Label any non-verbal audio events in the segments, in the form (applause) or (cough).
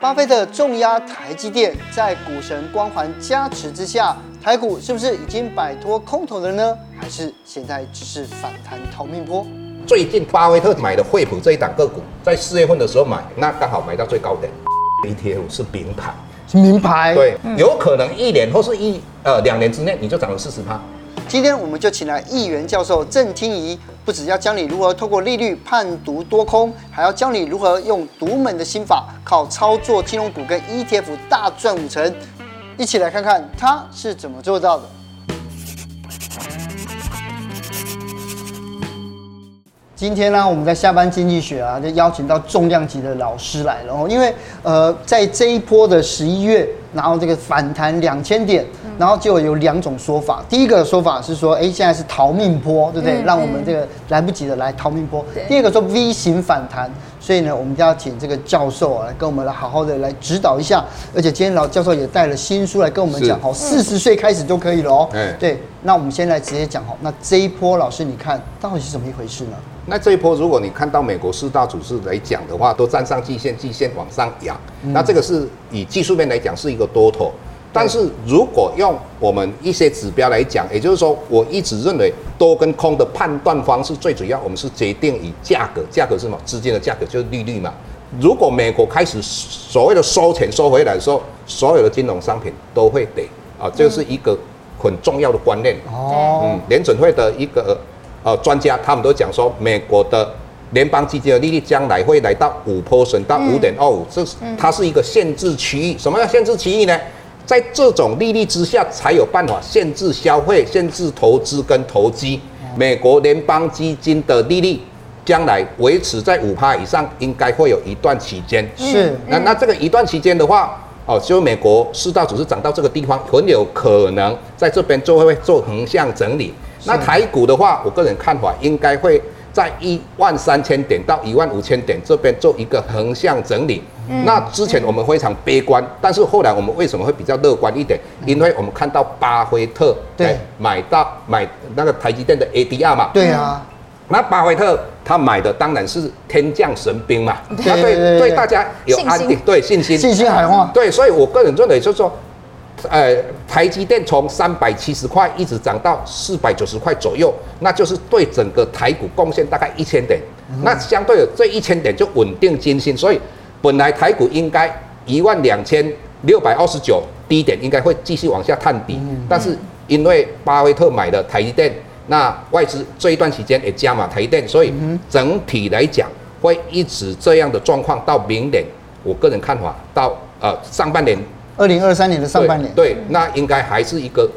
巴菲特重压台积电，在股神光环加持之下，台股是不是已经摆脱空头了呢？还是现在只是反弹逃命波？最近巴菲特买的惠普这一档个股，在四月份的时候买，那刚好买到最高点。ETF 是名牌，是名牌，对，有可能一年或是一呃两年之内你就涨了四十趴。今天我们就请来议员教授郑厅宜，不只要教你如何透过利率判读多空，还要教你如何用独门的心法，靠操作金融股跟 ETF 大赚五成。一起来看看他是怎么做到的。今天呢，我们在下班经济学啊，就邀请到重量级的老师来了。因为呃，在这一波的十一月，然后这个反弹两千点。然后就有两种说法，第一个说法是说，哎，现在是逃命波，对不对？嗯、让我们这个来不及的来逃命波。第二个说 V 型反弹，所以呢，我们就要请这个教授啊，来跟我们来好好的来指导一下。而且今天老教授也带了新书来跟我们讲，好，四十岁开始就可以了哦。嗯、对，那我们先来直接讲，好，那这一波老师你看到底是怎么一回事呢？那这一波如果你看到美国四大指数来讲的话，都站上季线，季线往上扬，嗯、那这个是以技术面来讲是一个多头。但是如果用我们一些指标来讲，也就是说，我一直认为多跟空的判断方式最主要，我们是决定以价格，价格是什么？资金的价格就是利率嘛。如果美国开始所谓的收钱收回来的时候，所有的金融商品都会跌啊，这是一个很重要的观念。哦，嗯，联准会的一个呃专家，他们都讲说，美国的联邦基金的利率将来会来到五 percent 到五点二五，这是它是一个限制区域。什么叫限制区域呢？在这种利率之下，才有办法限制消费、限制投资跟投机。美国联邦基金的利率将来维持在五趴以上，应该会有一段期间。是，那那这个一段期间的话，哦，就美国四大指数涨到这个地方，很有可能在这边就会做横向整理。是。那台股的话，我个人看法应该会在一万三千点到一万五千点这边做一个横向整理。那之前我们非常悲观，但是后来我们为什么会比较乐观一点？因为我们看到巴菲特对。买到买那个台积电的 ADR 嘛，对啊，那巴菲特他买的当然是天降神兵嘛，他对对大家有安定对信心。信心海话，对，所以我个人认为就是说，呃，台积电从三百七十块一直涨到四百九十块左右，那就是对整个台股贡献大概一千点，那相对的这一千点就稳定军心，所以。本来台股应该一万两千六百二十九低点应该会继续往下探底，但是因为巴菲特买的台积电，那外资这一段时间也加码台积电，所以整体来讲会一直这样的状况到明年。我个人看法到呃上半年，二零二三年的上半年，对，那应该还是一个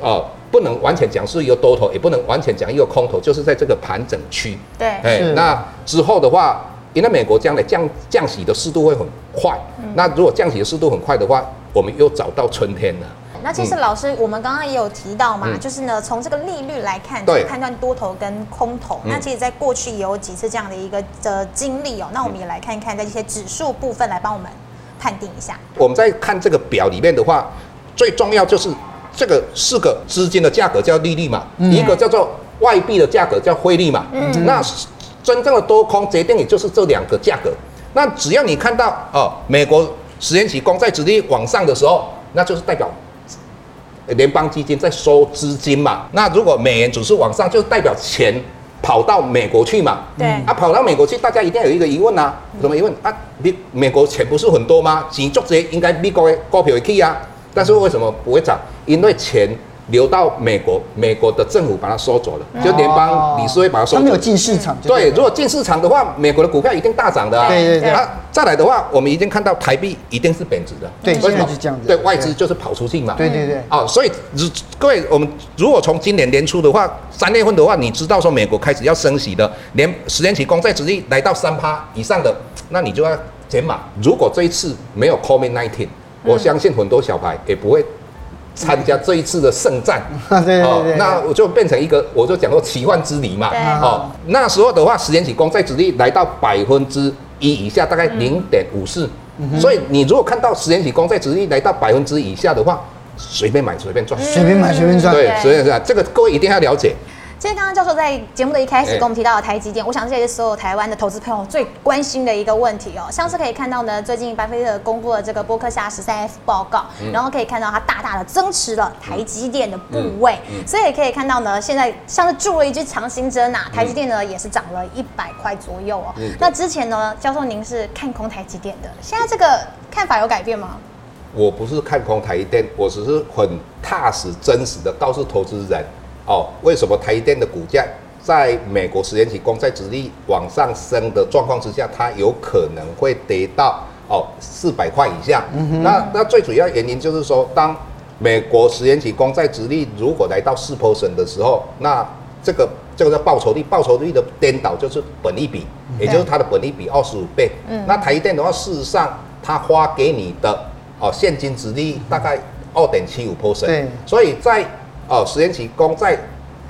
呃不能完全讲是一个多头，也不能完全讲一个空头，就是在这个盘整区。对，哎，那之后的话。因为美国将来降降息的速度会很快，嗯、那如果降息的速度很快的话，我们又找到春天了。那其实老师，嗯、我们刚刚也有提到嘛，嗯、就是呢，从这个利率来看，对判断多头跟空头。嗯、那其实，在过去也有几次这样的一个的经历哦。那我们也来看一看，在这些指数部分来帮我们判定一下。我们在看这个表里面的话，最重要就是这个四个资金的价格叫利率嘛，嗯、一个叫做外币的价格叫汇率嘛。嗯，那。真正的多空决定也就是这两个价格。那只要你看到哦，美国十年期公债殖利率往上的时候，那就是代表联邦基金在收资金嘛。那如果美元指数往上，就代表钱跑到美国去嘛。对。啊，跑到美国去，大家一定要有一个疑问呐、啊，什么疑问啊？美美国钱不是很多吗？钱足些应该美国的股票会去啊，但是为什么不会涨？因为钱。流到美国，美国的政府把它收走了，就联邦理事会把它收走了。他没有进市场。对，如果进市场的话，美国的股票一定大涨的啊。对对对。啊，再来的话，我们已经看到台币一定是贬值的。对，为什么是这样子？对，外资就是跑出去嘛。对对对。哦，所以各位，我们如果从今年年初的话，三月份的话，你知道说美国开始要升息的，连十年期公债殖利率来到三趴以上的，那你就要减码。如果这一次没有 COVID-19，我相信很多小白也不会。参加这一次的圣战，(laughs) 对对对，那我就变成一个，我就讲说奇幻之旅嘛，哦，那时候的话，十年期公债殖利率来到百分之一以下，大概零点五四，所以你如果看到十年期公债殖利率来到百分之以下的话，随便买随便赚，随便买随便赚，对，随便赚。这个各位一定要了解。其实刚刚教授在节目的一开始跟我们提到的台积电，我想这也是所有台湾的投资朋友最关心的一个问题哦。像是可以看到呢，最近巴菲特公布了这个波克夏十三 F 报告，然后可以看到它大大的增持了台积电的部位，所以也可以看到呢，现在像是注了一支强心针呐，台积电呢也是涨了一百块左右哦。那之前呢，教授您是看空台积电的，现在这个看法有改变吗？我不是看空台积电，我只是很踏实、真实的告诉投资人，哦，为什么台积电的股价在美国十年期公债殖利率往上升的状况之下，它有可能会跌到哦四百块以下。嗯。那那最主要原因就是说，当美国十年期公债殖利率如果来到四 percent 的时候，那这个这个叫报酬率，报酬率的颠倒就是本利比，也就是它的本利比二十五倍。嗯。那台积电的话，事实上它花给你的。哦，现金殖利率大概二点七五 percent，所以在哦十年期公债，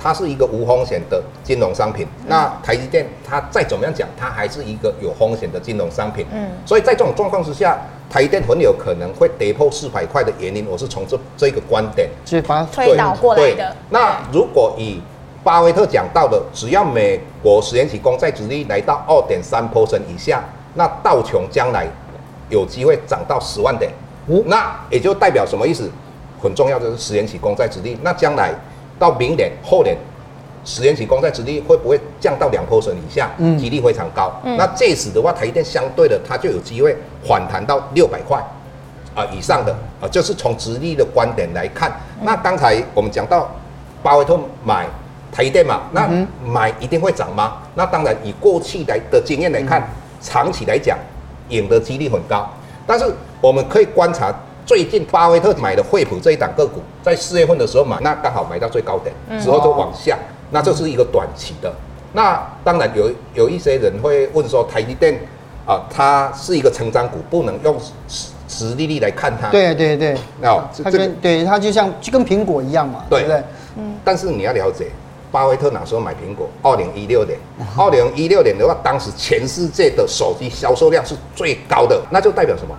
它是一个无风险的金融商品。嗯、那台积电它再怎么样讲，它还是一个有风险的金融商品。嗯，所以在这种状况之下，台积电很有可能会跌破四百块的原因，我是从这这个观点去把它推导过来的。那如果以巴菲特讲到的，只要美国十年期公债殖利率来到二点三 percent 以下，那道琼将来有机会涨到十万点。那也就代表什么意思？很重要就是十年起公债殖利率。那将来到明年后年，十年起公债殖利率会不会降到两 percent 以下？嗯，几率非常高。嗯，那这时的话，台积电相对的，它就有机会反弹到六百块啊以上的啊，就是从殖利率的观点来看。那刚才我们讲到巴菲特买台积电嘛，那买一定会涨吗？那当然，以过去来的经验来看，长期来讲，赢的几率很高。但是我们可以观察最近巴菲特买的惠普这一档个股，在四月份的时候买，那刚好买到最高点，之后就往下，那这是一个短期的。那当然有有一些人会问说，台积电啊，它是一个成长股，不能用殖利率来看它。对对对，哦，它跟对它就像就跟苹果一样嘛，对不对？嗯。但是你要了解。巴菲特哪时候买苹果？二零一六年。(laughs) 二零一六年的话，当时全世界的手机销售量是最高的，那就代表什么？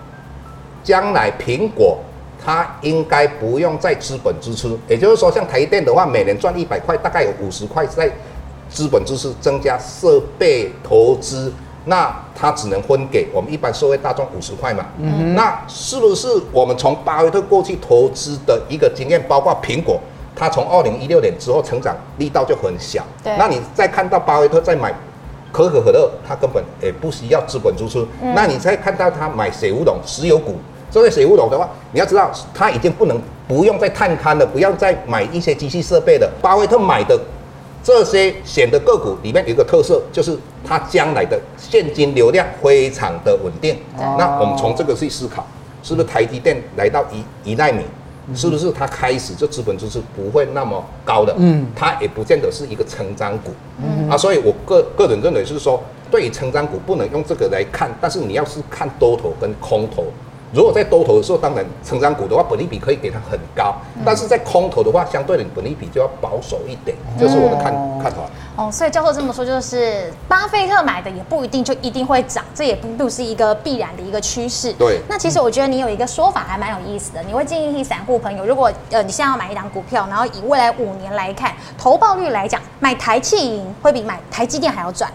将来苹果它应该不用再资本支出，也就是说，像台电的话，每年赚一百块，大概有五十块在资本支出增加设备投资，那它只能分给我们一般社会大众五十块嘛。嗯。那是不是我们从巴菲特过去投资的一个经验，包括苹果？它从二零一六年之后成长力道就很小，对。那你再看到巴菲特在买可口可乐，它根本也不需要资本支出。嗯、那你再看到他买水乌龙石油股，这些水乌龙的话，你要知道他已经不能不用再探勘了，不要再买一些机器设备了。巴菲特买的这些选的个股里面有一个特色，就是它将来的现金流量非常的稳定。哦、那我们从这个去思考，是不是台积电来到一一奈米？是不是它开始这资本支出不会那么高的？嗯，它也不见得是一个成长股。嗯啊，所以我个个人认为是说，对于成长股不能用这个来看，但是你要是看多头跟空头。如果在多头的时候，当然成长股的话，本利比可以给它很高；但是在空头的话，相对的本利比就要保守一点。这是我的看看法。哦，所以教授这么说，就是巴菲特买的也不一定就一定会涨，这也不是一个必然的一个趋势。对。那其实我觉得你有一个说法还蛮有意思的，你会建议散户朋友，如果呃你现在要买一档股票，然后以未来五年来看，投报率来讲，买台气银会比买台积电还要赚。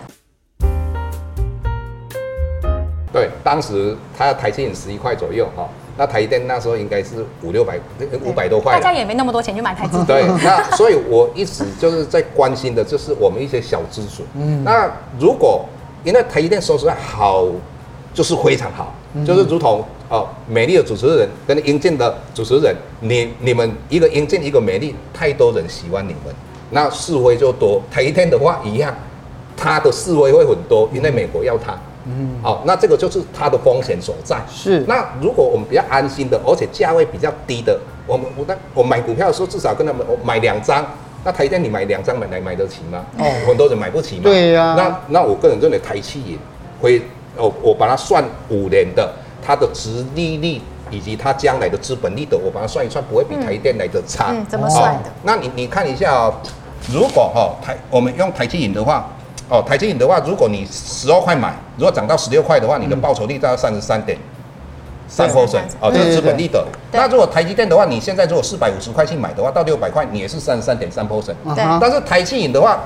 对，当时他要台积电十一块左右哈，那台积电那时候应该是五六百五百多块，大家也没那么多钱去买台积电。对，那所以我一直就是在关心的，就是我们一些小资主。嗯，那如果因为台积电说实话好，就是非常好，嗯、就是如同哦，美丽的主持人跟英俊的主持人，你你们一个英俊一个美丽，太多人喜欢你们，那示威就多。台积电的话一样，他的示威会很多，因为美国要他。嗯，好，那这个就是它的风险所在。是，那如果我们比较安心的，而且价位比较低的，我们我那我买股票的时候，至少跟他们我买两张。那台电你买两张买来买得起吗？哦，很多人买不起嘛。对呀、啊。那那我个人认为台企银会，我，我把它算五年的，它的值利率以及它将来的资本利得，我把它算一算，不会比台电来的差。嗯，怎么算的？那你你看一下哦，如果哈台我们用台企银的话。哦，台积电的话，如果你十二块买，如果涨到十六块的话，你的报酬率大概三十三点三 percent 哦，这是资本利得。那如果台积电的话，你现在如果四百五十块去买的话，到六百块你也是三十三点三 percent。对。但是台积影的话，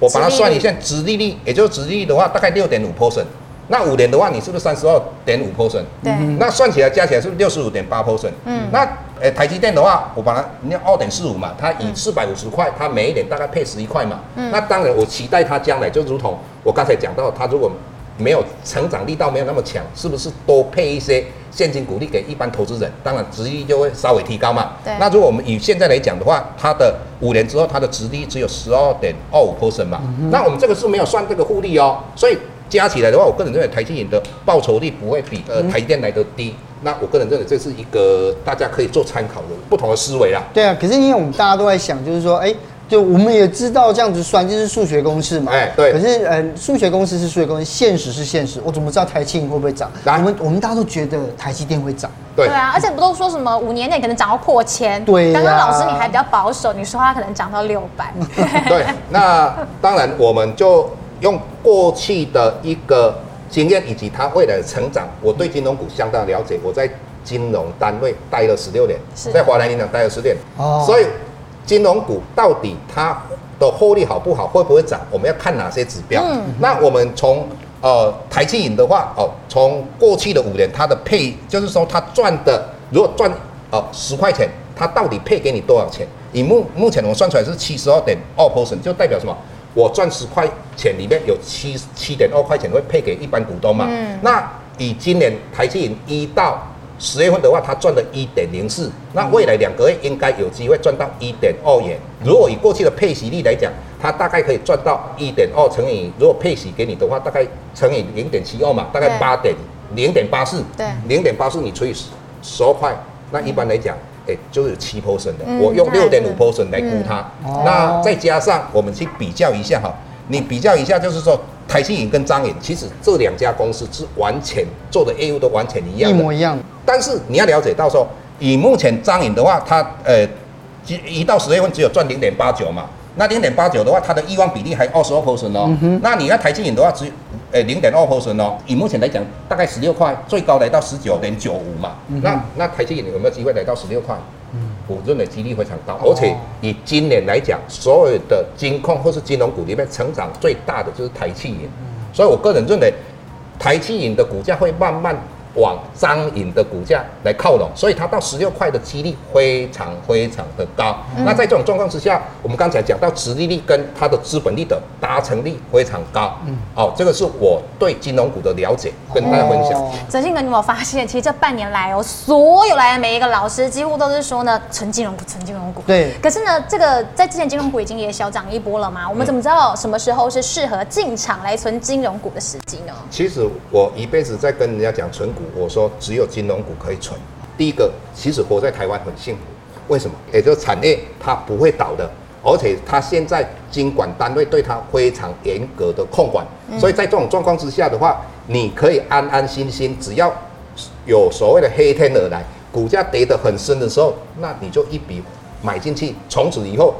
我把它算一下，殖利率，也就是殖利率的话，大概六点五 percent。那五年的话，你是不是三十二点五 percent？对。那算起来加起来是不是六十五点八 percent？嗯。那诶，台积电的话，我把它你要二点四五嘛，它以四百五十块，它每一年大概配十一块嘛。嗯。那当然，我期待它将来就如同我刚才讲到，它如果没有成长力道没有那么强，是不是多配一些现金股利给一般投资人？当然，殖利率就会稍微提高嘛。对。那如果我们以现在来讲的话，它的五年之后，它的殖利率只有十二点二五 percent 嘛。嗯、那我们这个是没有算这个复利哦，所以。加起来的话，我个人认为台积电的报酬率不会比呃台积电来得低。嗯、那我个人认为这是一个大家可以做参考的不同的思维啦。对啊，可是因为我们大家都在想，就是说，哎、欸，就我们也知道这样子算就是数学公式嘛。哎、欸，对。可是呃，数学公式是数学公式，现实是现实。我怎么知道台积电会不会涨？我们我们大家都觉得台积电会涨。对。对啊，而且不都说什么五年内可能涨到破千？对、啊。刚刚老师你还比较保守，你说它可能涨到六百。(laughs) 对。那当然我们就用过去的一个。经验以及它未来的成长，我对金融股相当了解。我在金融单位待了十六年，在华南银行待了十年，哦，所以金融股到底它的获利好不好，会不会涨，我们要看哪些指标？嗯，那我们从呃台积银的话，哦，从过去的五年它的配，就是说它赚的，如果赚哦十块钱，它到底配给你多少钱？以目目前我算出来是七十二点二 percent，就代表什么？我赚十块钱，里面有七七点二块钱会配给一般股东嘛？嗯。那以今年台积银一到十月份的话，它赚了一点零四。那未来两个月应该有机会赚到一点二元。如果以过去的配息率来讲，它大概可以赚到一点二乘以，如果配息给你的话，大概乘以零点七二嘛，大概八点零点八四。对。零点八四你除以十十二块，那一般来讲。哎、欸，就是有七 percent 的，嗯、我用六点五 percent 来估它，嗯、那再加上我们去比较一下哈，你比较一下，就是说台积银跟张银，其实这两家公司是完全做的业务都完全一样，一模一样。但是你要了解到说，以目前张银的话，它呃，一到十月份只有赚零点八九嘛。那零点八九的话，它的益旺比例还二十二 percent 哦。嗯、那你要台积银的话，只诶零点二 percent 哦。以目前来讲，大概十六块，最高来到十九点九五嘛。嗯、那那台积银有没有机会来到十六块？嗯，我认为几率非常高。而且以今年来讲，所有的金控或是金融股里面成长最大的就是台积银。嗯、所以我个人认为，台积银的股价会慢慢。往张颖的股价来靠拢，所以它到十六块的几率非常非常的高。嗯、那在这种状况之下，我们刚才讲到殖利率跟它的资本利的达成率非常高。嗯，好、哦，这个是我对金融股的了解，跟大家分享。陈信哥，你有没有发现，其实这半年来哦，所有来的每一个老师几乎都是说呢，纯金融股，纯金融股。对。可是呢，这个在之前金融股已经也小涨一波了嘛，我们怎么知道什么时候是适合进场来存金融股的时机呢？其实我一辈子在跟人家讲存股。我说只有金融股可以存。第一个，其实活在台湾很幸福，为什么？也就是产业它不会倒的，而且它现在经管单位对它非常严格的控管，所以在这种状况之下的话，你可以安安心心，只要有所谓的黑天鹅来，股价跌得很深的时候，那你就一笔买进去，从此以后。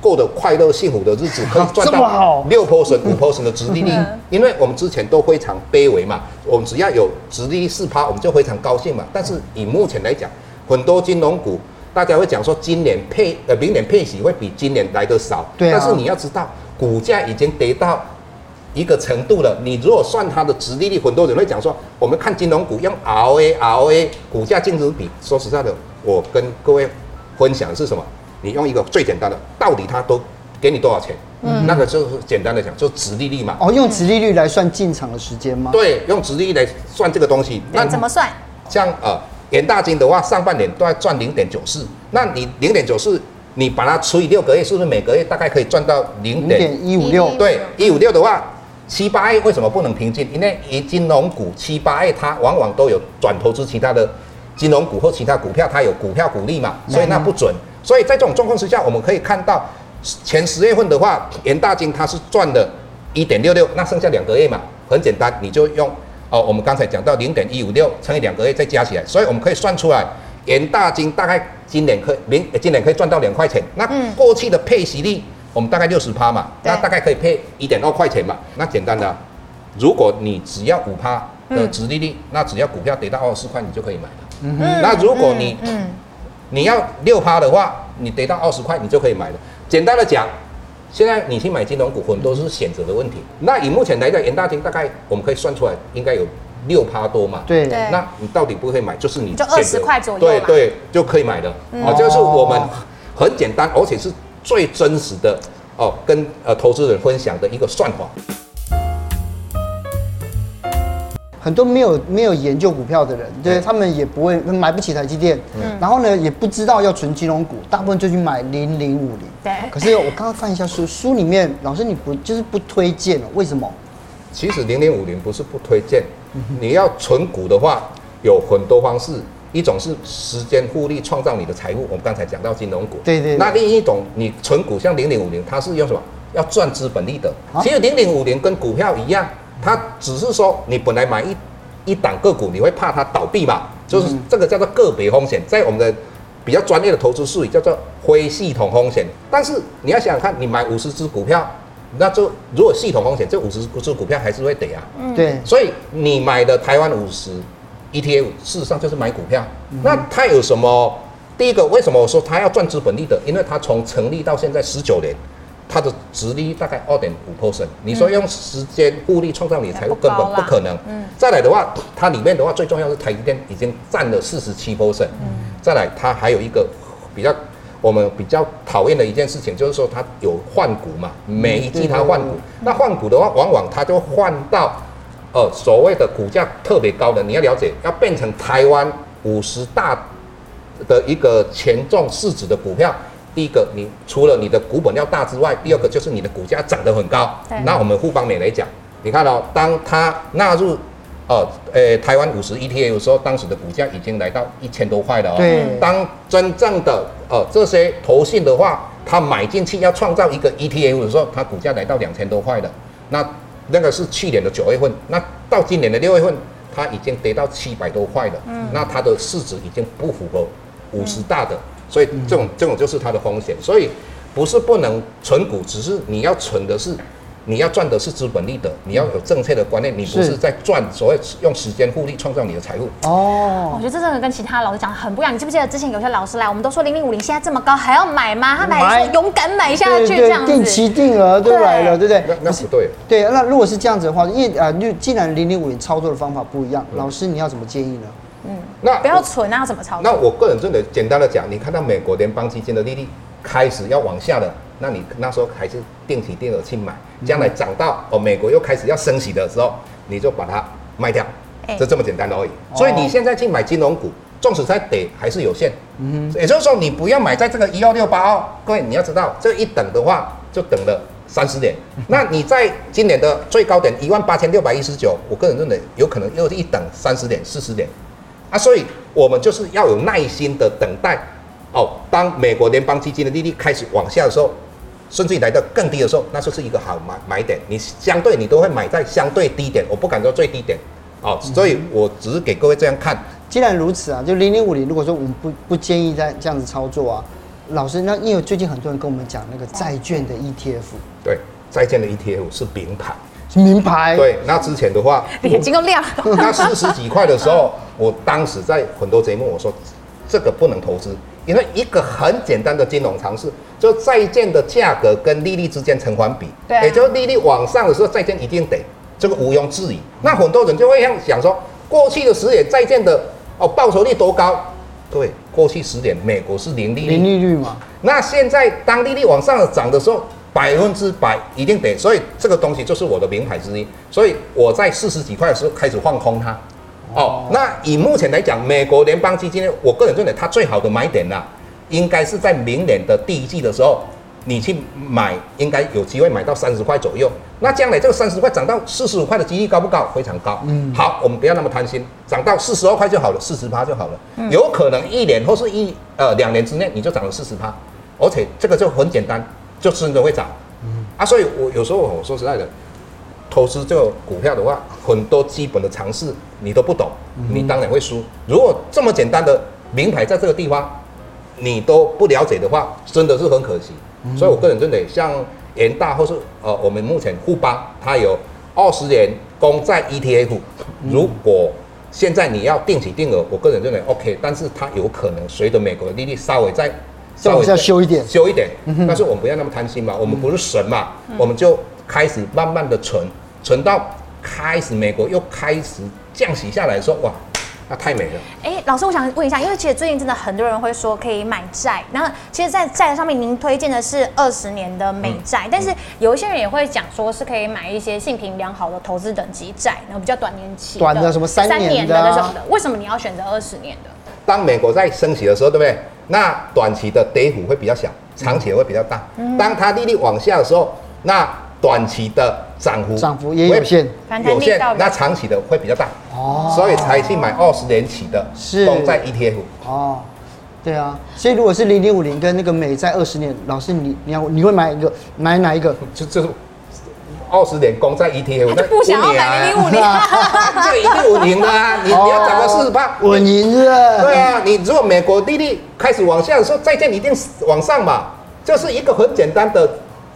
过得快乐幸福的日子，可以赚 (laughs) 到六 percent、五 percent 的殖利率，因为我们之前都非常卑微嘛，我们只要有殖利率四趴，我们就非常高兴嘛。但是以目前来讲，很多金融股，大家会讲说今年配呃明年配息会比今年来的少，对啊。但是你要知道，股价已经跌到一个程度了，你如果算它的殖利率，很多人会讲说，我们看金融股用 ROA、ROA 股价净值比。说实在的，我跟各位分享的是什么？你用一个最简单的，到底它都给你多少钱？嗯，那个就是简单的讲，就殖利率嘛。哦，用殖利率来算进场的时间吗？对，用殖利率来算这个东西。那怎么算？像呃，元大金的话，上半年都要赚零点九四。那你零点九四，你把它除以六个月，是不是每个月大概可以赚到零点一五六？对，一五六的话，七八月为什么不能平均？因为以金融股七八月它往往都有转投资其他的金融股或其他股票，它有股票股利嘛，所以那不准。所以在这种状况之下，我们可以看到前十月份的话，元大金它是赚了一点六六，那剩下两个月嘛，很简单，你就用哦，我们刚才讲到零点一五六乘以两个月再加起来，所以我们可以算出来，元大金大概今年可以明今年可以赚到两块钱。那过去的配息率我们大概六十趴嘛，那大概可以配一点二块钱嘛。那简单的，如果你只要五趴的殖利率，那只要股票跌到二十四块，你就可以买了。嗯哼。那如果你你要六趴的话，你得到二十块，你就可以买了。简单的讲，现在你去买金融股，很多是选择的问题。那以目前来讲，严大金大概我们可以算出来，应该有六趴多嘛。对。那你到底不会买，就是你就二十块左右。对对，就可以买的。哦，这是我们很简单，而且是最真实的哦，跟呃投资人分享的一个算法。很多没有没有研究股票的人，对，他们也不会买不起台积电，嗯，然后呢也不知道要存金融股，大部分就去买零零五零。对。可是我刚刚翻一下书，书里面老师你不就是不推荐了？为什么？其实零零五零不是不推荐，你要存股的话有很多方式，一种是时间复利创造你的财富，我们刚才讲到金融股，对对。那另一种你存股像零零五零，它是用什么？要赚资本利得。其实零零五零跟股票一样。它只是说，你本来买一一档个股，你会怕它倒闭嘛？就是这个叫做个别风险，在我们的比较专业的投资术语叫做非系统风险。但是你要想想看，你买五十只股票，那就如果系统风险，这五十只股票还是会跌啊。嗯，对。所以你买的台湾五十 ETF，事实上就是买股票。那它有什么？第一个，为什么我说它要赚资本利得？因为它从成立到现在十九年。它的值率大概二点五 percent，你说用时间复利创造你的财富根本不可能。嗯，再来的话，它里面的话最重要是台积电已经占了四十七 percent。嗯，再来它还有一个比较我们比较讨厌的一件事情，就是说它有换股嘛，每一季它换股，那换股的话，往往它就换到呃所谓的股价特别高的，你要了解，要变成台湾五十大的一个权重市值的股票。第一个，你除了你的股本要大之外，第二个就是你的股价涨得很高。那我们富邦美来讲，你看到、哦、当它纳入呃呃台湾五十 ETF 的时候，当时的股价已经来到一千多块了哦。对。当真正的呃这些投信的话，它买进去要创造一个 ETF 的时候，它股价来到两千多块了。那那个是去年的九月份，那到今年的六月份，它已经跌到七百多块了。嗯。那它的市值已经不符合五十大的。嗯所以这种这种就是它的风险，所以不是不能存股，只是你要存的是，你要赚的是资本利得，你要有正确的观念，你不是在赚所谓用时间复利创造你的财富。哦，我觉得这真的跟其他老师讲的很不一样。你记不记得之前有些老师来，我们都说零零五零现在这么高还要买吗？他们还说勇敢买下去这样子，定期定额都来了，对不对？那那不对。对，那如果是这样子的话，因为啊，就既然零零五零操作的方法不一样，老师你要怎么建议呢？嗯，那不要存啊，怎么操作？那我个人真的简单的讲，你看到美国联邦基金的利率开始要往下了，那你那时候还是定期定额去买，将来涨到哦美国又开始要升息的时候，你就把它卖掉，就这么简单而已。所以你现在去买金融股，纵使在跌还是有限。嗯，也就是说你不要买在这个一二六八哦，各位你要知道这一等的话就等了三十年。(laughs) 那你在今年的最高点一万八千六百一十九，我个人认为有可能又是一等三十点、四十年。啊，所以我们就是要有耐心的等待，哦，当美国联邦基金的利率开始往下的时候，甚至于来到更低的时候，那就是一个好买买点。你相对你都会买在相对低点，我不敢说最低点，哦，所以我只是给各位这样看。既然如此啊，就零零五零，如果说我们不不建议在这样子操作啊，老师，那因为最近很多人跟我们讲那个债券的 ETF，对，债券的 ETF 是名牌。名牌对，那之前的话，(laughs) 眼睛都亮了。(laughs) 那四十几块的时候，我当时在很多节目我说，这个不能投资，因为一个很简单的金融常识，就债券的价格跟利率之间成反比，对、啊，也就是利率往上的时候，债券一定得，这个毋庸置疑。那很多人就会这样想说，过去的十年债券的哦报酬率多高？对，过去十年美国是零利率，零利率嘛。那现在当利率往上涨的时候。百分之百一定得，所以这个东西就是我的名牌之一。所以我在四十几块的时候开始放空它。哦，那以目前来讲，美国联邦基金，我个人认为它最好的买点呢、啊，应该是在明年的第一季的时候，你去买，应该有机会买到三十块左右。那将来这个三十块涨到四十五块的几率高不高？非常高。嗯，好，我们不要那么贪心，涨到四十二块就好了，四十趴就好了。嗯、有可能一年或是一呃两年之内你就涨了四十趴，而且这个就很简单。就真的会涨，嗯啊，所以我有时候我说实在的，投资这个股票的话，很多基本的常识你都不懂，你当然会输。如果这么简单的名牌在这个地方，你都不了解的话，真的是很可惜。所以我个人认为，像元大或是呃我们目前富邦，它有二十年公债 ETF，如果现在你要定期定额，我个人认为 OK，但是它有可能随着美国的利率稍微再稍微再修一点，修一点，但是我们不要那么贪心嘛，我们不是神嘛，我们就开始慢慢的存，存到开始美国又开始降息下来的时候，哇。那太美了。哎、欸，老师，我想问一下，因为其实最近真的很多人会说可以买债，然后其实，在债上面您推荐的是二十年的美债，嗯、但是有一些人也会讲说是可以买一些性平良好的投资等级债，然后比较短年期的，短的什么三年的，那种的。为什么你要选择二十年的？当美国在升息的时候，对不对？那短期的跌幅会比较小，长期的会比较大。嗯、当它利率往下的时候，那短期的涨幅涨幅也有限，有限，那长期的会比较大哦，所以才去买二十年期的公债 ETF 哦，对啊，所以如果是零零五零跟那个美债二十年，老师你你要你会买一个买哪一个？就就是二十年公债 ETF，那不想要买零零五零，(laughs) 这一定稳赢的啊！你你要涨个四十八，稳赢是吧？对啊，你如果美国利率开始往下的时候，债券一定往上嘛，就是一个很简单的。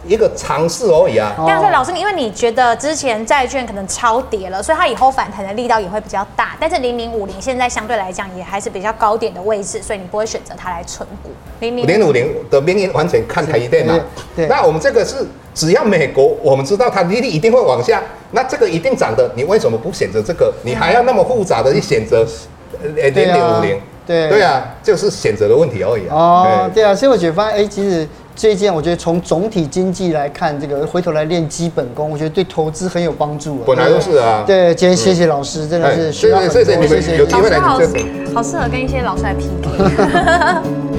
一个尝试而已啊。这样说，老师，因为你觉得之前债券可能超跌了，所以它以后反弹的力道也会比较大。但是零零五零现在相对来讲也还是比较高点的位置，所以你不会选择它来存股。零零五零的命运完全看台积电嘛。对。那我们这个是只要美国，我们知道它利率一定会往下，那这个一定涨的，你为什么不选择这个？你还要那么复杂的去选择零零五零？对。对啊，就是选择的问题而已啊。哦，对啊，所以我觉得发现，哎，其实。这一件我觉得从总体经济来看，这个回头来练基本功，我觉得对投资很有帮助。本来就是啊。对，今天谢谢老师，真的是学到很多。谢谢，有机会来，好适合跟一些老师来 PK。(laughs)